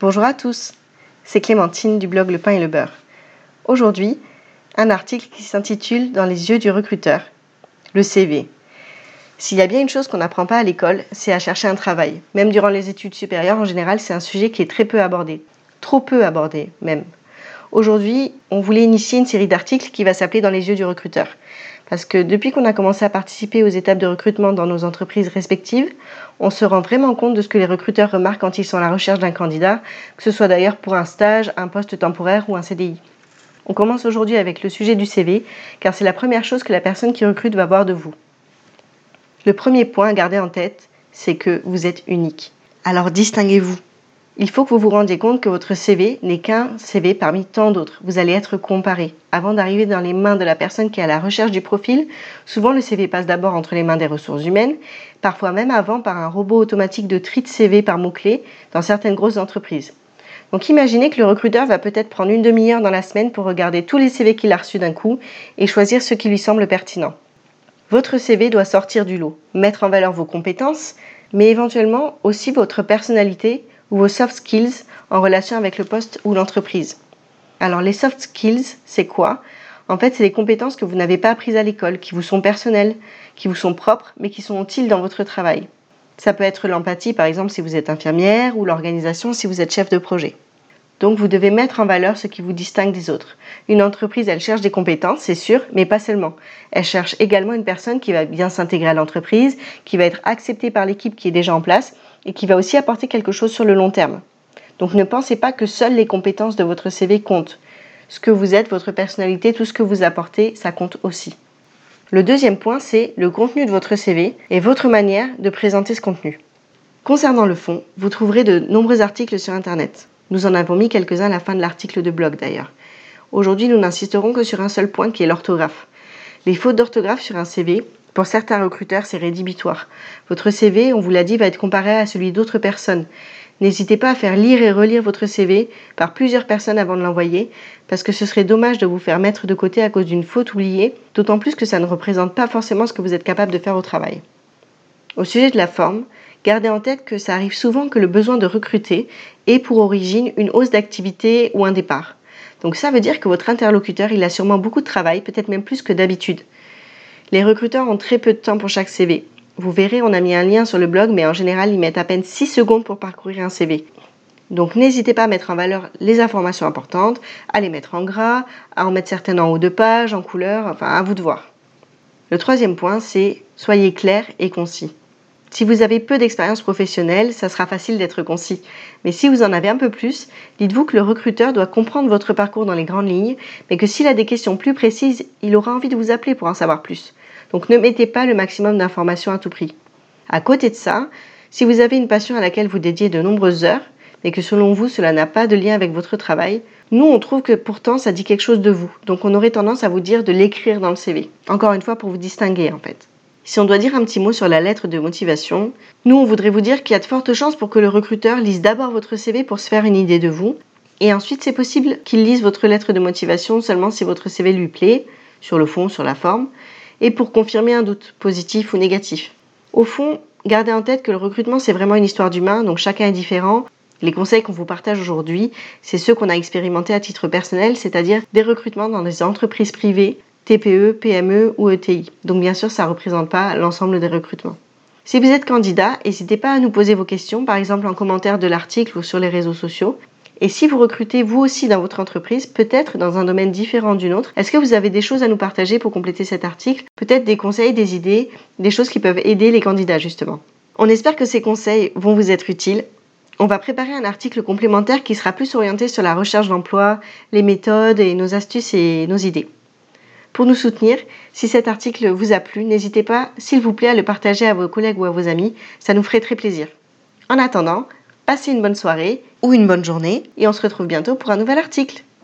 Bonjour à tous, c'est Clémentine du blog Le Pain et le Beurre. Aujourd'hui, un article qui s'intitule Dans les yeux du recruteur, le CV. S'il y a bien une chose qu'on n'apprend pas à l'école, c'est à chercher un travail. Même durant les études supérieures, en général, c'est un sujet qui est très peu abordé. Trop peu abordé, même. Aujourd'hui, on voulait initier une série d'articles qui va s'appeler Dans les yeux du recruteur. Parce que depuis qu'on a commencé à participer aux étapes de recrutement dans nos entreprises respectives, on se rend vraiment compte de ce que les recruteurs remarquent quand ils sont à la recherche d'un candidat, que ce soit d'ailleurs pour un stage, un poste temporaire ou un CDI. On commence aujourd'hui avec le sujet du CV, car c'est la première chose que la personne qui recrute va voir de vous. Le premier point à garder en tête, c'est que vous êtes unique. Alors distinguez-vous. Il faut que vous vous rendiez compte que votre CV n'est qu'un CV parmi tant d'autres. Vous allez être comparé. Avant d'arriver dans les mains de la personne qui est à la recherche du profil, souvent le CV passe d'abord entre les mains des ressources humaines, parfois même avant par un robot automatique de tri de CV par mots-clés dans certaines grosses entreprises. Donc imaginez que le recruteur va peut-être prendre une demi-heure dans la semaine pour regarder tous les CV qu'il a reçus d'un coup et choisir ce qui lui semble pertinent. Votre CV doit sortir du lot, mettre en valeur vos compétences, mais éventuellement aussi votre personnalité ou vos soft skills en relation avec le poste ou l'entreprise. Alors les soft skills, c'est quoi? En fait, c'est des compétences que vous n'avez pas apprises à l'école, qui vous sont personnelles, qui vous sont propres, mais qui sont utiles dans votre travail. Ça peut être l'empathie, par exemple, si vous êtes infirmière, ou l'organisation si vous êtes chef de projet. Donc vous devez mettre en valeur ce qui vous distingue des autres. Une entreprise, elle cherche des compétences, c'est sûr, mais pas seulement. Elle cherche également une personne qui va bien s'intégrer à l'entreprise, qui va être acceptée par l'équipe qui est déjà en place et qui va aussi apporter quelque chose sur le long terme. Donc ne pensez pas que seules les compétences de votre CV comptent. Ce que vous êtes, votre personnalité, tout ce que vous apportez, ça compte aussi. Le deuxième point, c'est le contenu de votre CV et votre manière de présenter ce contenu. Concernant le fond, vous trouverez de nombreux articles sur Internet. Nous en avons mis quelques-uns à la fin de l'article de blog d'ailleurs. Aujourd'hui, nous n'insisterons que sur un seul point qui est l'orthographe. Les fautes d'orthographe sur un CV, pour certains recruteurs, c'est rédhibitoire. Votre CV, on vous l'a dit, va être comparé à celui d'autres personnes. N'hésitez pas à faire lire et relire votre CV par plusieurs personnes avant de l'envoyer, parce que ce serait dommage de vous faire mettre de côté à cause d'une faute oubliée, d'autant plus que ça ne représente pas forcément ce que vous êtes capable de faire au travail. Au sujet de la forme, gardez en tête que ça arrive souvent que le besoin de recruter ait pour origine une hausse d'activité ou un départ. Donc ça veut dire que votre interlocuteur, il a sûrement beaucoup de travail, peut-être même plus que d'habitude. Les recruteurs ont très peu de temps pour chaque CV. Vous verrez, on a mis un lien sur le blog, mais en général, ils mettent à peine 6 secondes pour parcourir un CV. Donc n'hésitez pas à mettre en valeur les informations importantes, à les mettre en gras, à en mettre certaines en haut de page, en couleur, enfin à vous de voir. Le troisième point, c'est soyez clair et concis. Si vous avez peu d'expérience professionnelle, ça sera facile d'être concis. Mais si vous en avez un peu plus, dites-vous que le recruteur doit comprendre votre parcours dans les grandes lignes, mais que s'il a des questions plus précises, il aura envie de vous appeler pour en savoir plus. Donc ne mettez pas le maximum d'informations à tout prix. À côté de ça, si vous avez une passion à laquelle vous dédiez de nombreuses heures, mais que selon vous cela n'a pas de lien avec votre travail, nous on trouve que pourtant ça dit quelque chose de vous. Donc on aurait tendance à vous dire de l'écrire dans le CV. Encore une fois pour vous distinguer en fait. Si on doit dire un petit mot sur la lettre de motivation, nous on voudrait vous dire qu'il y a de fortes chances pour que le recruteur lise d'abord votre CV pour se faire une idée de vous, et ensuite c'est possible qu'il lise votre lettre de motivation seulement si votre CV lui plaît, sur le fond, sur la forme, et pour confirmer un doute, positif ou négatif. Au fond, gardez en tête que le recrutement c'est vraiment une histoire d'humain, donc chacun est différent. Les conseils qu'on vous partage aujourd'hui, c'est ceux qu'on a expérimentés à titre personnel, c'est-à-dire des recrutements dans des entreprises privées TPE, PME ou ETI. Donc bien sûr, ça ne représente pas l'ensemble des recrutements. Si vous êtes candidat, n'hésitez pas à nous poser vos questions, par exemple en commentaire de l'article ou sur les réseaux sociaux. Et si vous recrutez vous aussi dans votre entreprise, peut-être dans un domaine différent d'une autre, est-ce que vous avez des choses à nous partager pour compléter cet article? Peut-être des conseils, des idées, des choses qui peuvent aider les candidats justement. On espère que ces conseils vont vous être utiles. On va préparer un article complémentaire qui sera plus orienté sur la recherche d'emploi, les méthodes et nos astuces et nos idées. Pour nous soutenir, si cet article vous a plu, n'hésitez pas, s'il vous plaît, à le partager à vos collègues ou à vos amis. Ça nous ferait très plaisir. En attendant, passez une bonne soirée ou une bonne journée et on se retrouve bientôt pour un nouvel article.